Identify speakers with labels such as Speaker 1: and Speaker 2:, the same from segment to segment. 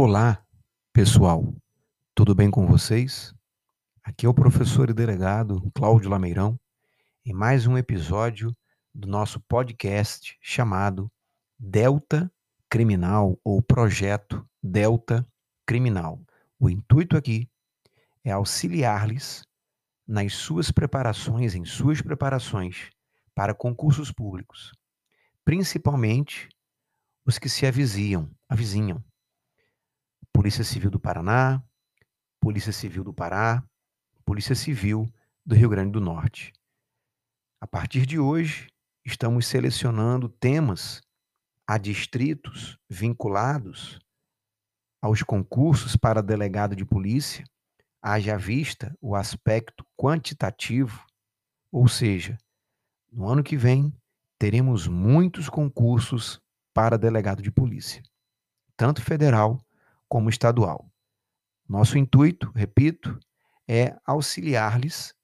Speaker 1: Olá, pessoal. Tudo bem com vocês? Aqui é o professor e delegado Cláudio Lameirão em mais um episódio do nosso podcast chamado Delta Criminal ou Projeto Delta Criminal. O intuito aqui é auxiliar-lhes nas suas preparações, em suas preparações para concursos públicos, principalmente os que se avizinham, avizinham Polícia Civil do Paraná, Polícia Civil do Pará, Polícia Civil do Rio Grande do Norte. A partir de hoje, estamos selecionando temas a distritos vinculados aos concursos para delegado de polícia, haja vista o aspecto quantitativo, ou seja, no ano que vem teremos muitos concursos para delegado de polícia, tanto federal como estadual. Nosso intuito, repito, é auxiliar-lhes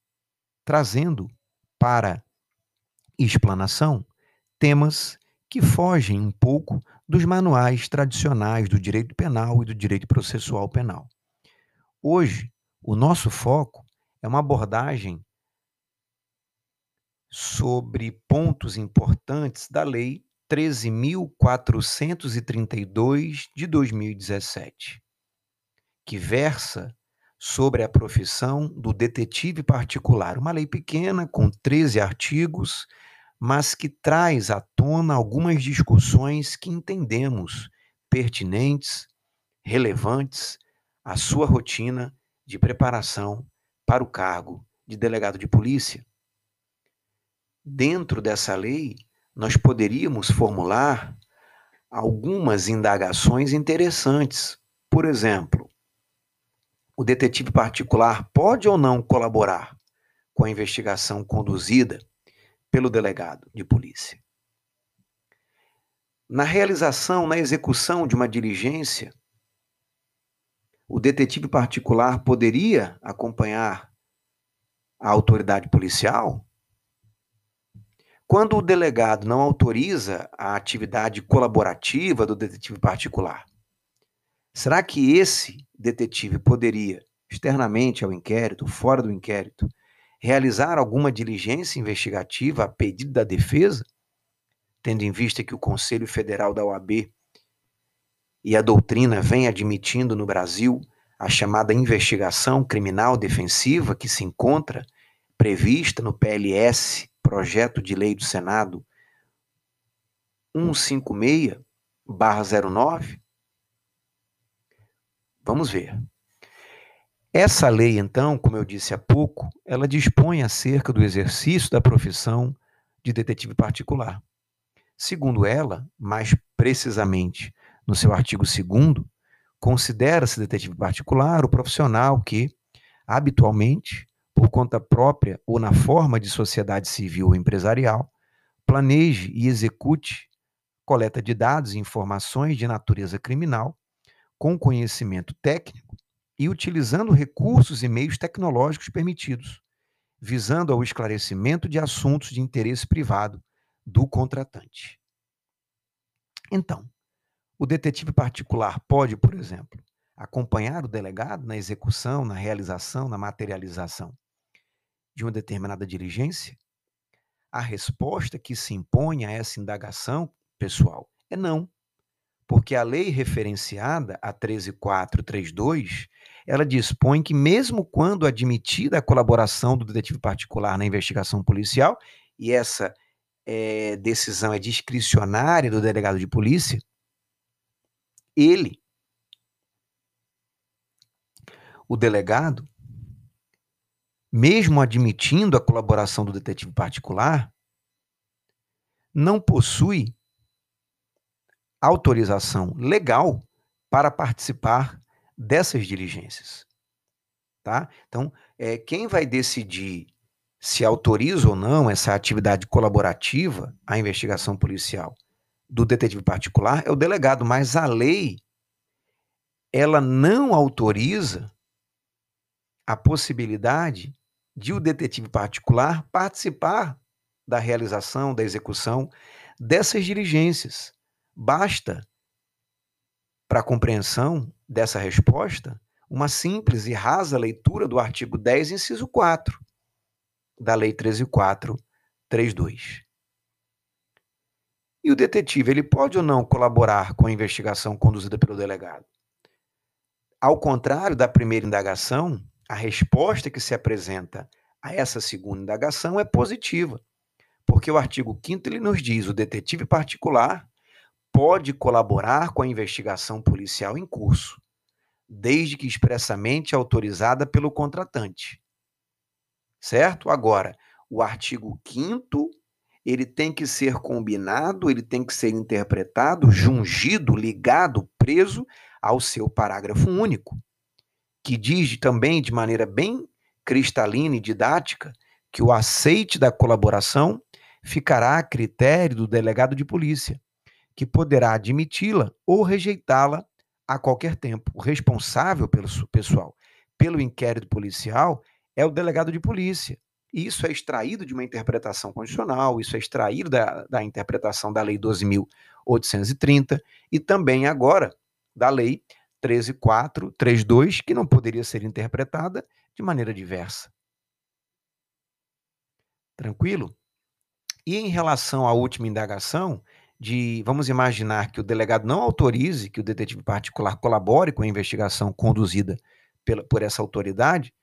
Speaker 1: trazendo para explanação temas que fogem um pouco dos manuais tradicionais do direito penal e do direito processual penal. Hoje, o nosso foco é uma abordagem sobre pontos importantes da Lei 13.432 de 2017, que versa sobre a profissão do detetive particular. Uma lei pequena, com 13 artigos, mas que traz à tona algumas discussões que entendemos pertinentes, relevantes à sua rotina de preparação para o cargo de delegado de polícia. Dentro dessa lei, nós poderíamos formular algumas indagações interessantes. Por exemplo, o detetive particular pode ou não colaborar com a investigação conduzida pelo delegado de polícia? Na realização, na execução de uma diligência, o detetive particular poderia acompanhar a autoridade policial? Quando o delegado não autoriza a atividade colaborativa do detetive particular, será que esse detetive poderia, externamente ao inquérito, fora do inquérito, realizar alguma diligência investigativa a pedido da defesa, tendo em vista que o Conselho Federal da OAB e a doutrina vem admitindo no Brasil a chamada investigação criminal defensiva que se encontra prevista no PLS projeto de lei do Senado 156/09? Vamos ver. Essa lei, então, como eu disse há pouco, ela dispõe acerca do exercício da profissão de detetive particular. Segundo ela, mais precisamente no seu artigo 2 considera-se detetive particular o profissional que, habitualmente, por conta própria ou na forma de sociedade civil ou empresarial, planeje e execute coleta de dados e informações de natureza criminal com conhecimento técnico e utilizando recursos e meios tecnológicos permitidos, visando ao esclarecimento de assuntos de interesse privado do contratante. Então, o detetive particular pode, por exemplo, acompanhar o delegado na execução, na realização, na materialização de uma determinada diligência? A resposta que se impõe a essa indagação, pessoal, é não. Porque a lei referenciada, a 13432, ela dispõe que, mesmo quando admitida a colaboração do detetive particular na investigação policial, e essa é, decisão é discricionária do delegado de polícia, ele, o delegado, mesmo admitindo a colaboração do detetive particular, não possui autorização legal para participar dessas diligências. Tá? Então, é, quem vai decidir se autoriza ou não essa atividade colaborativa à investigação policial do detetive particular é o delegado, mas a lei ela não autoriza a possibilidade de o detetive particular participar da realização, da execução dessas diligências. Basta, para a compreensão dessa resposta uma simples e rasa leitura do artigo 10, inciso 4 da Lei 13432. E o detetive, ele pode ou não colaborar com a investigação conduzida pelo delegado? Ao contrário da primeira indagação, a resposta que se apresenta a essa segunda indagação é positiva, porque o artigo 5 ele nos diz: o detetive particular pode colaborar com a investigação policial em curso, desde que expressamente autorizada pelo contratante. Certo? Agora, o artigo 5 ele tem que ser combinado, ele tem que ser interpretado, jungido, ligado, preso ao seu parágrafo único, que diz também de maneira bem cristalina e didática que o aceite da colaboração ficará a critério do delegado de polícia, que poderá admiti-la ou rejeitá-la a qualquer tempo. O responsável pelo pessoal, pelo inquérito policial, é o delegado de polícia. Isso é extraído de uma interpretação constitucional, isso é extraído da, da interpretação da Lei 12.830 e também agora da Lei 13432, que não poderia ser interpretada de maneira diversa. Tranquilo? E em relação à última indagação, de vamos imaginar que o delegado não autorize que o detetive particular colabore com a investigação conduzida pela, por essa autoridade,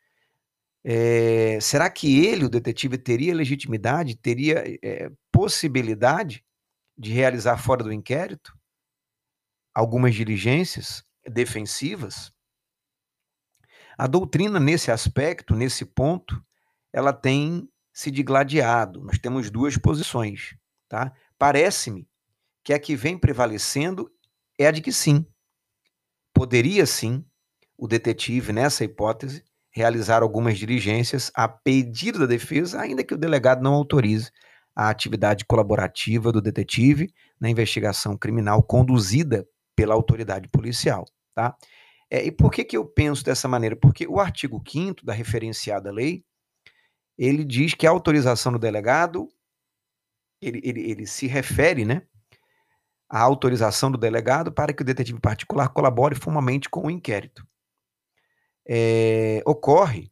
Speaker 1: é, será que ele, o detetive, teria legitimidade, teria é, possibilidade de realizar fora do inquérito algumas diligências defensivas? A doutrina, nesse aspecto, nesse ponto, ela tem se digladiado. Nós temos duas posições. Tá? Parece-me que a que vem prevalecendo é a de que sim, poderia sim o detetive, nessa hipótese, realizar algumas diligências a pedido da defesa, ainda que o delegado não autorize a atividade colaborativa do detetive na investigação criminal conduzida pela autoridade policial. Tá? É, e por que, que eu penso dessa maneira? Porque o artigo 5 da referenciada lei, ele diz que a autorização do delegado, ele, ele, ele se refere né, a autorização do delegado para que o detetive particular colabore formalmente com o inquérito. É, ocorre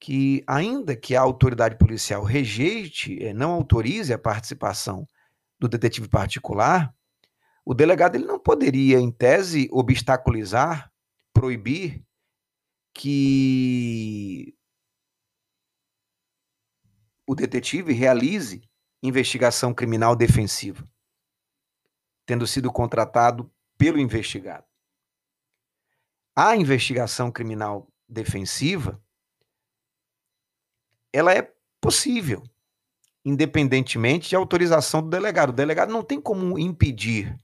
Speaker 1: que, ainda que a autoridade policial rejeite, é, não autorize a participação do detetive particular, o delegado ele não poderia, em tese, obstaculizar, proibir que o detetive realize investigação criminal defensiva tendo sido contratado pelo investigado. A investigação criminal defensiva ela é possível, independentemente de autorização do delegado. O delegado não tem como impedir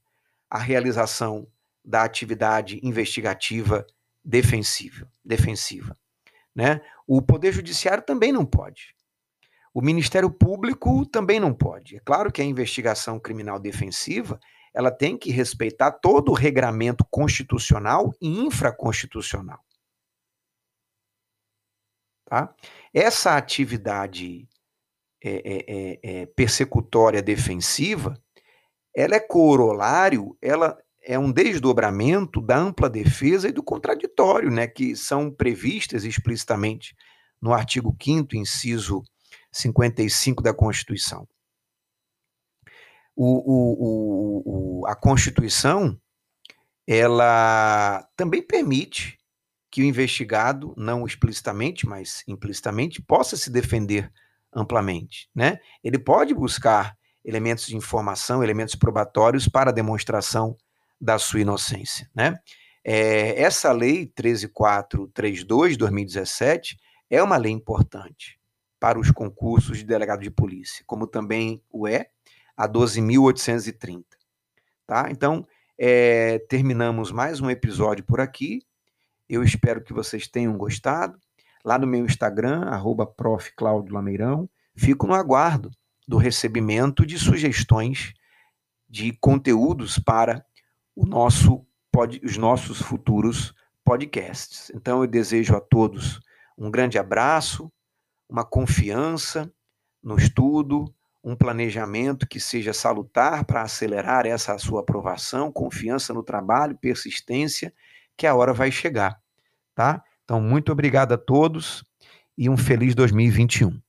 Speaker 1: a realização da atividade investigativa defensiva, defensiva, né? O poder judiciário também não pode. O Ministério Público também não pode. É claro que a investigação criminal defensiva ela tem que respeitar todo o regramento constitucional e infraconstitucional. Tá? Essa atividade é, é, é, persecutória defensiva, ela é corolário, ela é um desdobramento da ampla defesa e do contraditório, né, que são previstas explicitamente no artigo 5 inciso 55 da Constituição o, o, o, a Constituição ela também permite que o investigado, não explicitamente, mas implicitamente, possa se defender amplamente. Né? Ele pode buscar elementos de informação, elementos probatórios para a demonstração da sua inocência. Né? É, essa lei 13432 2017 é uma lei importante para os concursos de delegado de polícia, como também o é a 12.830. Tá? Então, é, terminamos mais um episódio por aqui. Eu espero que vocês tenham gostado. Lá no meu Instagram, arroba fico no aguardo do recebimento de sugestões de conteúdos para nosso, pod, os nossos futuros podcasts. Então, eu desejo a todos um grande abraço, uma confiança no estudo, um planejamento que seja salutar para acelerar essa sua aprovação, confiança no trabalho, persistência, que a hora vai chegar, tá? Então, muito obrigado a todos e um feliz 2021.